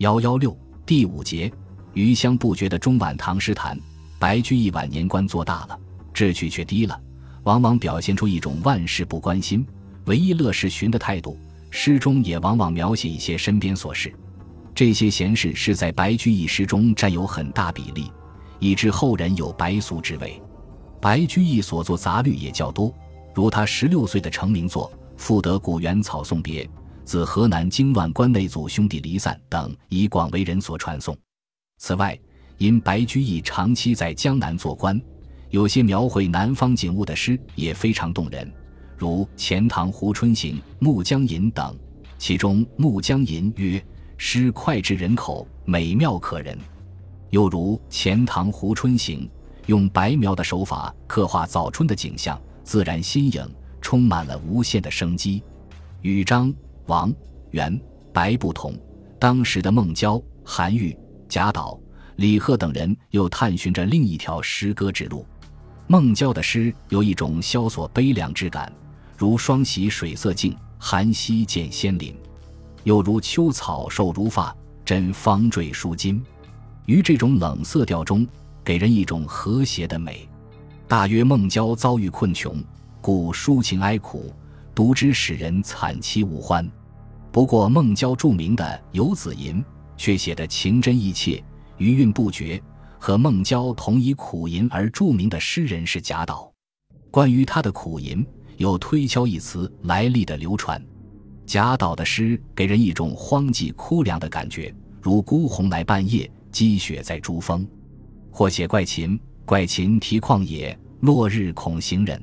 幺幺六第五节，余香不绝的中晚唐诗坛。白居易晚年官做大了，志趣却低了，往往表现出一种万事不关心、唯一乐事寻的态度。诗中也往往描写一些身边琐事，这些闲事是在白居易诗中占有很大比例，以致后人有白俗之谓。白居易所作杂律也较多，如他十六岁的成名作《赋得古原草送别》。自河南经乱关内祖兄弟离散等，已广为人所传颂。此外，因白居易长期在江南做官，有些描绘南方景物的诗也非常动人，如《钱塘湖春行》《暮江吟》等。其中《暮江吟》曰：“诗脍炙人口，美妙可人。”又如《钱塘湖春行》，用白描的手法刻画早春的景象，自然新颖，充满了无限的生机。与张。王、元、白不同，当时的孟郊、韩愈、贾岛、李贺等人又探寻着另一条诗歌之路。孟郊的诗有一种萧索悲凉之感，如“双喜水色静，寒溪见仙林”；又如“秋草瘦如发，真方坠舒筋”。于这种冷色调中，给人一种和谐的美。大约孟郊遭遇困穷，故抒情哀苦，读之使人惨凄无欢。不过，孟郊著名的《游子吟》却写得情真意切、余韵不绝。和孟郊同以苦吟而著名的诗人是贾岛。关于他的苦吟，有“推敲”一词来历的流传。贾岛的诗给人一种荒寂枯凉的感觉，如“孤鸿来半夜，积雪在珠峰”；或写怪禽，怪禽啼旷野，落日恐行人。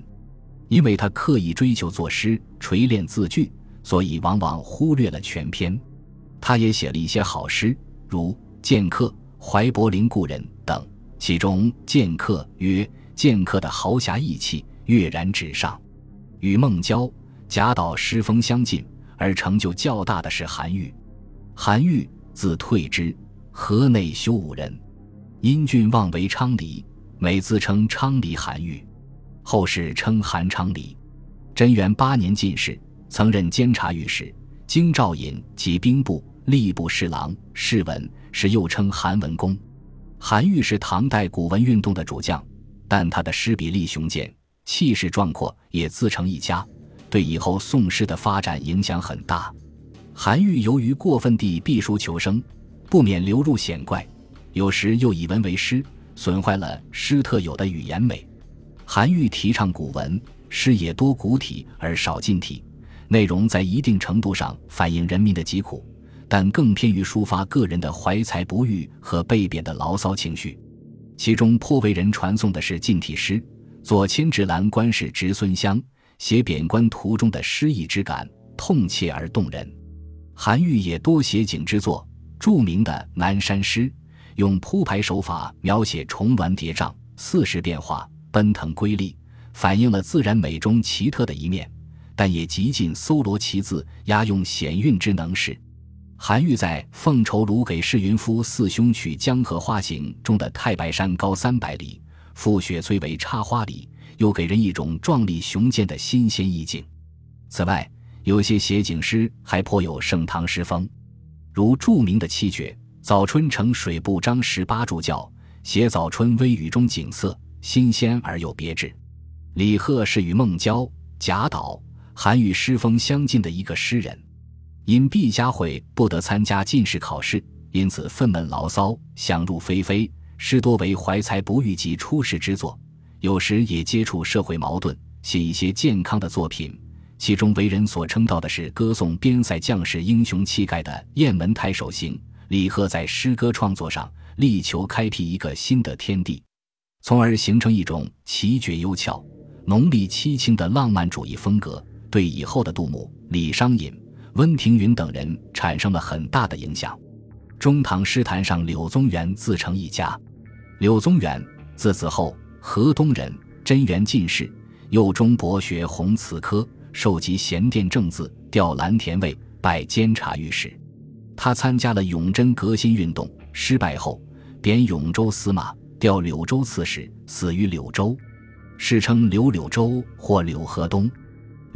因为他刻意追求作诗，锤炼字句。所以往往忽略了全篇，他也写了一些好诗，如《剑客》《怀柏林故人》等。其中《剑客》曰：“剑客的豪侠义气跃然纸上。”与孟郊、贾岛诗风相近而成就较大的是韩愈。韩愈字退之，河内修武人，因郡望为昌黎，每自称昌黎韩愈，后世称韩昌黎。贞元八年进士。曾任监察御史、京兆尹及兵部、吏部侍郎、侍文，是又称韩文公。韩愈是唐代古文运动的主将，但他的诗笔力雄健，气势壮阔，也自成一家，对以后宋诗的发展影响很大。韩愈由于过分地避书求生，不免流入险怪，有时又以文为诗，损坏了诗特有的语言美。韩愈提倡古文，诗也多古体而少近体。内容在一定程度上反映人民的疾苦，但更偏于抒发个人的怀才不遇和被贬的牢骚情绪。其中颇为人传颂的是近体诗，左迁至兰官氏侄孙湘写贬官途中的诗意之感，痛切而动人。韩愈也多写景之作，著名的《南山诗》用铺排手法描写重峦叠嶂、四时变化、奔腾瑰丽，反映了自然美中奇特的一面。但也极尽搜罗奇字、押用险韵之能事。韩愈在《奉愁卢给释云夫四兄取江河花行》中的太白山高三百里，覆雪摧为插花里，又给人一种壮丽雄健的新鲜意境。此外，有些写景诗还颇有盛唐诗风，如著名的七绝《早春呈水部张十八柱教》，写早春微雨中景色新鲜而又别致。李贺是与孟郊、贾岛。韩愈诗风相近的一个诗人，因毕加会不得参加进士考试，因此愤懑牢骚，想入非非。诗多为怀才不遇及出世之作，有时也接触社会矛盾，写一些健康的作品。其中为人所称道的是歌颂边塞将士英雄气概的《雁门太守行》。李贺在诗歌创作上力求开辟一个新的天地，从而形成一种奇绝幽峭、浓丽凄清的浪漫主义风格。对以后的杜牧、李商隐、温庭筠等人产生了很大的影响。中唐诗坛上，柳宗元自成一家。柳宗元，字子厚，河东人，贞元进士，幼中博学弘词科，授集贤殿正字，调蓝田尉，拜监察御史。他参加了永贞革新运动，失败后贬永州司马，调柳州刺史，死于柳州，世称柳柳州或柳河东。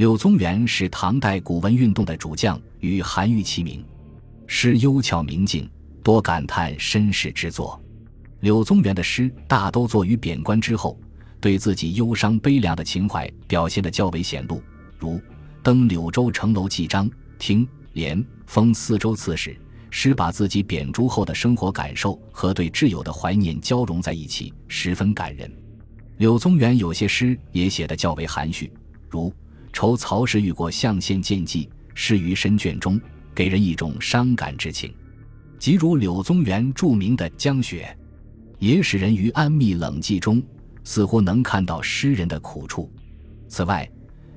柳宗元是唐代古文运动的主将，与韩愈齐名，诗幽巧明净，多感叹身世之作。柳宗元的诗大都作于贬官之后，对自己忧伤悲凉的情怀表现得较为显露，如《登柳州城楼记章》《听连封四州刺史》，诗把自己贬诸后的生活感受和对挚友的怀念交融在一起，十分感人。柳宗元有些诗也写得较为含蓄，如《酬曹氏遇过象限见记》，诗于深卷中，给人一种伤感之情；即如柳宗元著名的《江雪》，也使人于安谧冷寂中，似乎能看到诗人的苦处。此外，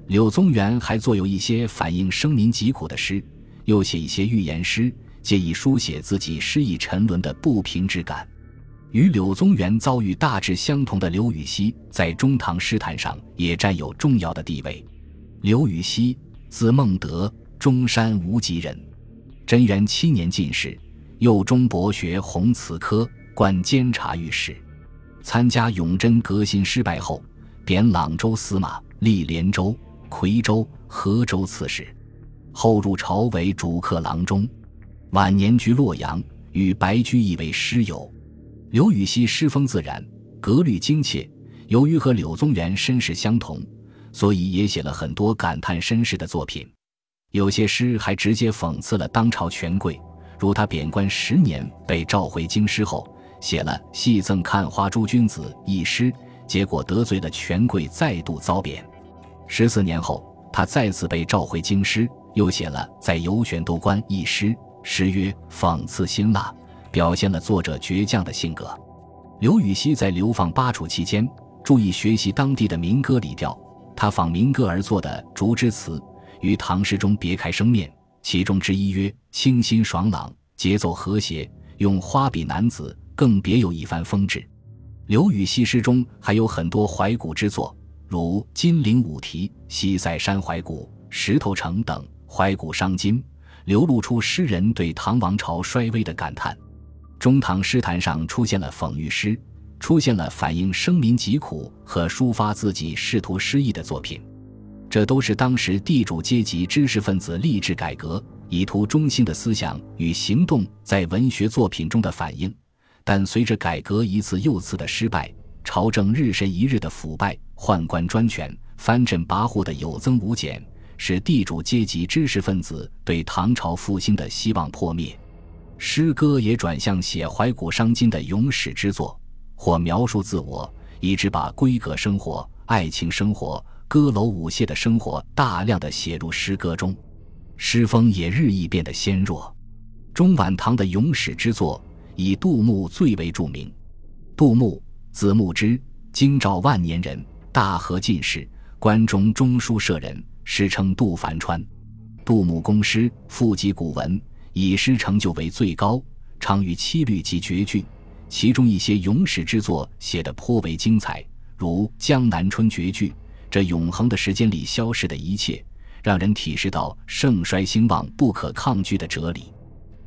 柳宗元还作有一些反映生民疾苦的诗，又写一些寓言诗，借以书写自己失意沉沦的不平之感。与柳宗元遭遇大致相同的刘禹锡，在中唐诗坛上也占有重要的地位。刘禹锡，字孟德，中山无极人，贞元七年进士，右中博学弘词科，官监察御史。参加永贞革新失败后，贬朗州司马，历连州、夔州、河州刺史，后入朝为主客郎中。晚年居洛阳，与白居易为师友。刘禹锡诗风自然，格律精切。由于和柳宗元身世相同，所以也写了很多感叹身世的作品。有些诗还直接讽刺了当朝权贵，如他贬官十年被召回京师后，写了《戏赠看花诸君子》一诗，结果得罪了权贵，再度遭贬。十四年后，他再次被召回京师，又写了《在游玄都观》一诗，诗曰：“讽刺辛辣。”表现了作者倔强的性格。刘禹锡在流放巴楚期间，注意学习当地的民歌礼调，他仿民歌而作的《竹枝词》与唐诗中别开生面。其中之一曰：“清新爽朗，节奏和谐，用花笔男子，更别有一番风致。”刘禹锡诗中还有很多怀古之作，如《金陵五题》《西塞山怀古》《石头城》等，怀古伤今，流露出诗人对唐王朝衰微的感叹。中唐诗坛上出现了讽喻诗，出现了反映生民疾苦和抒发自己仕途失意的作品，这都是当时地主阶级知识分子励志改革、以图中心的思想与行动在文学作品中的反映。但随着改革一次又次的失败，朝政日甚一日的腐败、宦官专权、藩镇跋扈的有增无减，使地主阶级知识分子对唐朝复兴的希望破灭。诗歌也转向写怀古伤今的咏史之作，或描述自我，以致把闺阁生活、爱情生活、歌楼舞榭的生活大量的写入诗歌中，诗风也日益变得纤弱。中晚唐的咏史之作，以杜牧最为著名。杜牧，字牧之，京兆万年人，大和进士，关中中书舍人，诗称杜凡川。杜牧工诗，富集古文。以诗成就为最高，常于七律及绝句，其中一些咏史之作写得颇为精彩，如《江南春》绝句，这永恒的时间里消逝的一切，让人体识到盛衰兴旺不可抗拒的哲理。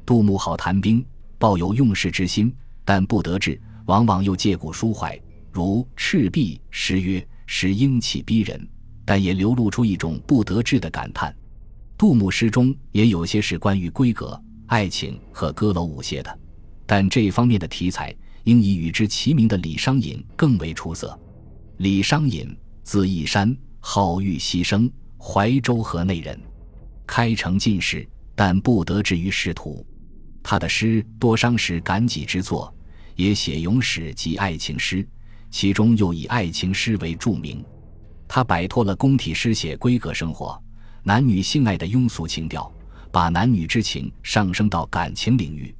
杜牧好谈兵，抱有用事之心，但不得志，往往又借古抒怀，如《赤壁》诗曰：“诗英气逼人”，但也流露出一种不得志的感叹。杜牧诗中也有些是关于闺阁、爱情和歌楼舞榭的，但这方面的题材应以与之齐名的李商隐更为出色。李商隐，字义山，号玉溪生，怀州河内人，开成进士，但不得志于仕途。他的诗多伤时感己之作，也写咏史及爱情诗，其中又以爱情诗为著名。他摆脱了宫体诗写闺阁生活。男女性爱的庸俗情调，把男女之情上升到感情领域，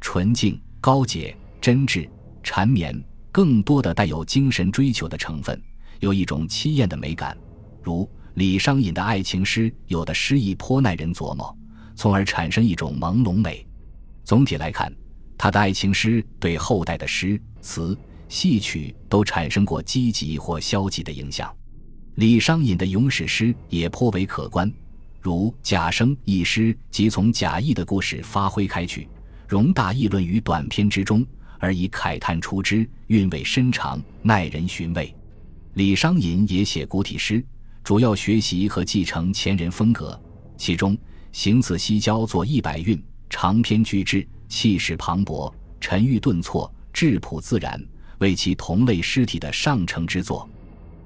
纯净、高洁、真挚、缠绵，更多的带有精神追求的成分，有一种凄艳的美感。如李商隐的爱情诗，有的诗意颇耐人琢磨，从而产生一种朦胧美。总体来看，他的爱情诗对后代的诗词、戏曲都产生过积极或消极的影响。李商隐的咏史诗也颇为可观，如《贾生》一诗即从贾谊的故事发挥开去，容大议论于短篇之中，而以慨叹出之，韵味深长，耐人寻味。李商隐也写古体诗，主要学习和继承前人风格，其中《行刺西郊作一百韵》长篇巨制，气势磅礴，沉郁顿挫，质朴自然，为其同类尸体的上乘之作。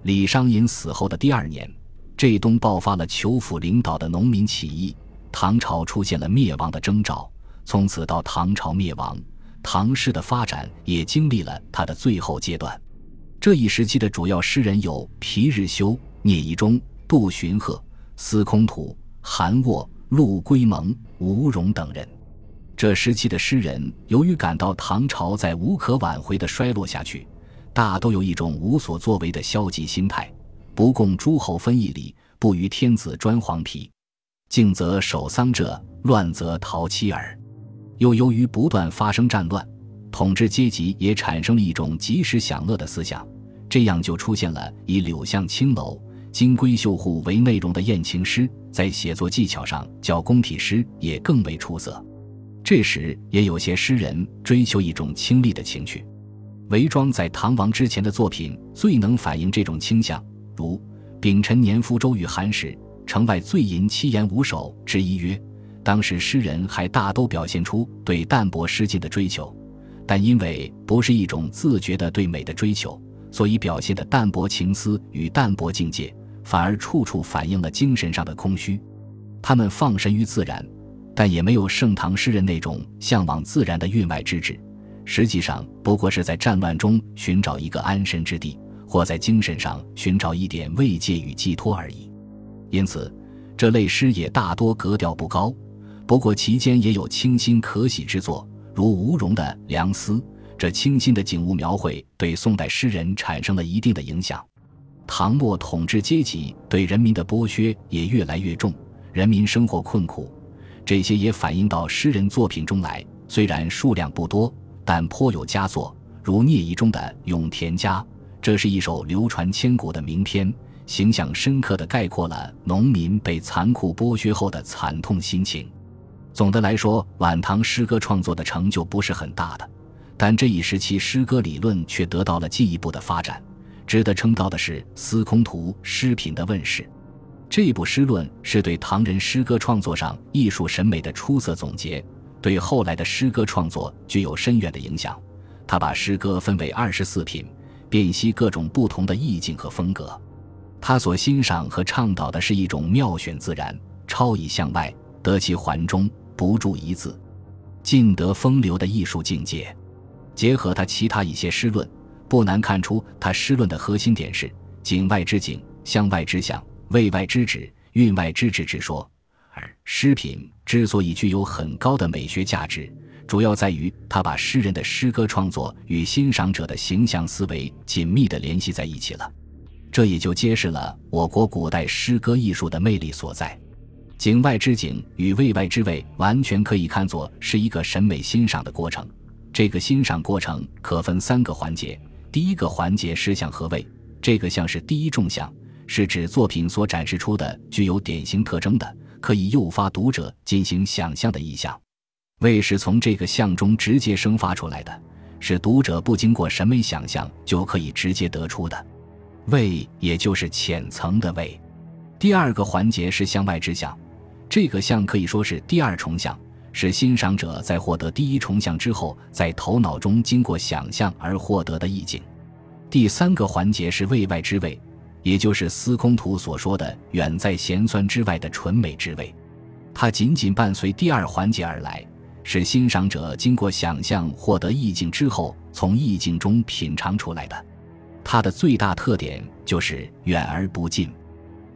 李商隐死后的第二年，浙东爆发了裘府领导的农民起义，唐朝出现了灭亡的征兆。从此到唐朝灭亡，唐诗的发展也经历了它的最后阶段。这一时期的主要诗人有皮日休、聂夷中、杜荀鹤、司空图、韩沃、陆龟蒙、吴荣等人。这时期的诗人由于感到唐朝在无可挽回的衰落下去，大都有一种无所作为的消极心态，不共诸侯分一礼，不与天子专黄皮，静则守丧者，乱则逃妻儿。又由于不断发生战乱，统治阶级也产生了一种及时享乐的思想，这样就出现了以柳巷青楼、金龟绣户为内容的艳情诗，在写作技巧上较宫体诗也更为出色。这时也有些诗人追求一种清丽的情趣，韦庄在唐王之前的作品最能反映这种倾向，如《丙辰年夫周与韩时，城外醉吟七言五首之一曰。当时诗人还大都表现出对淡泊诗境的追求，但因为不是一种自觉的对美的追求，所以表现的淡泊情思与淡泊境界，反而处处反映了精神上的空虚。他们放神于自然，但也没有盛唐诗人那种向往自然的韵外之志，实际上不过是在战乱中寻找一个安身之地，或在精神上寻找一点慰藉与寄托而已。因此，这类诗也大多格调不高。不过其间也有清新可喜之作，如吴荣的《梁思》。这清新的景物描绘对宋代诗人产生了一定的影响。唐末统治阶级对人民的剥削也越来越重，人民生活困苦，这些也反映到诗人作品中来。虽然数量不多，但颇有佳作，如聂夷中的《永田家》，这是一首流传千古的名篇，形象深刻地概括了农民被残酷剥削后的惨痛心情。总的来说，晚唐诗歌创作的成就不是很大的，但这一时期诗歌理论却得到了进一步的发展。值得称道的是《司空图诗品》的问世，这部诗论是对唐人诗歌创作上艺术审美的出色总结，对后来的诗歌创作具有深远的影响。他把诗歌分为二十四品，辨析各种不同的意境和风格。他所欣赏和倡导的是一种妙选自然、超以向外、得其环中。不注一字，尽得风流的艺术境界。结合他其他一些诗论，不难看出他诗论的核心点是景外之景、向外之向、味外之旨、韵外之旨之说。而诗品之所以具有很高的美学价值，主要在于他把诗人的诗歌创作与欣赏者的形象思维紧密地联系在一起了。这也就揭示了我国古代诗歌艺术的魅力所在。景外之景与味外之味，完全可以看作是一个审美欣赏的过程。这个欣赏过程可分三个环节。第一个环节是相和味，这个相是第一重相，是指作品所展示出的具有典型特征的，可以诱发读者进行想象的意象。味是从这个相中直接生发出来的，是读者不经过审美想象就可以直接得出的。味也就是浅层的味。第二个环节是向外之相。这个相可以说是第二重相，是欣赏者在获得第一重相之后，在头脑中经过想象而获得的意境。第三个环节是味外之味，也就是司空图所说的远在咸酸之外的纯美之味。它仅仅伴随第二环节而来，是欣赏者经过想象获得意境之后，从意境中品尝出来的。它的最大特点就是远而不近，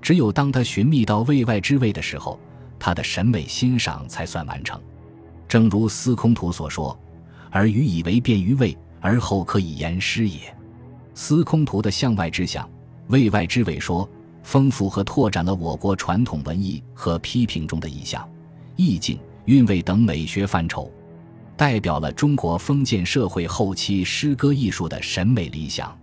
只有当他寻觅到味外之味的时候。他的审美欣赏才算完成，正如司空图所说：“而予以为便于味，而后可以言诗也。”司空图的向外之相、味外之味说，丰富和拓展了我国传统文艺和批评中的意象、意境、韵味等美学范畴，代表了中国封建社会后期诗歌艺术的审美理想。